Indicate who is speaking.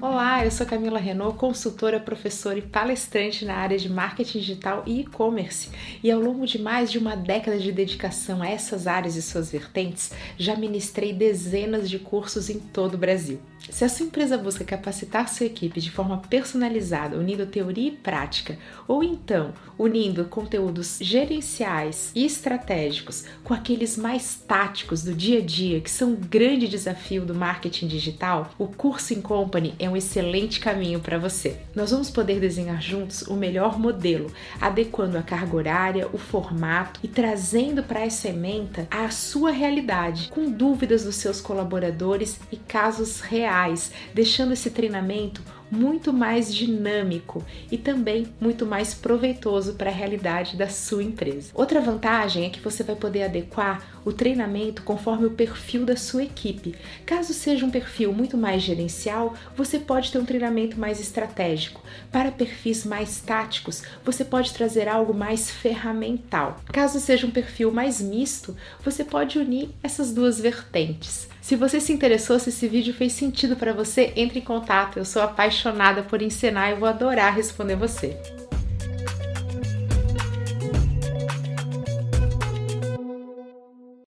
Speaker 1: Olá, eu sou Camila Renault, consultora, professora e palestrante na área de marketing digital e e-commerce. E ao longo de mais de uma década de dedicação a essas áreas e suas vertentes, já ministrei dezenas de cursos em todo o Brasil. Se a sua empresa busca capacitar sua equipe de forma personalizada, unindo teoria e prática, ou então unindo conteúdos gerenciais e estratégicos com aqueles mais táticos do dia a dia, que são um grande desafio do marketing digital, o Curso em Company é um excelente caminho para você. Nós vamos poder desenhar juntos o melhor modelo, adequando a carga horária, o formato e trazendo para essa ementa a sua realidade, com dúvidas dos seus colaboradores e casos reais reais, deixando esse treinamento muito mais dinâmico e também muito mais proveitoso para a realidade da sua empresa. Outra vantagem é que você vai poder adequar o treinamento conforme o perfil da sua equipe. Caso seja um perfil muito mais gerencial, você pode ter um treinamento mais estratégico. Para perfis mais táticos, você pode trazer algo mais ferramental. Caso seja um perfil mais misto, você pode unir essas duas vertentes. Se você se interessou, se esse vídeo fez sentido para você, entre em contato. Eu sou apaixonada por ensinar e vou adorar responder você.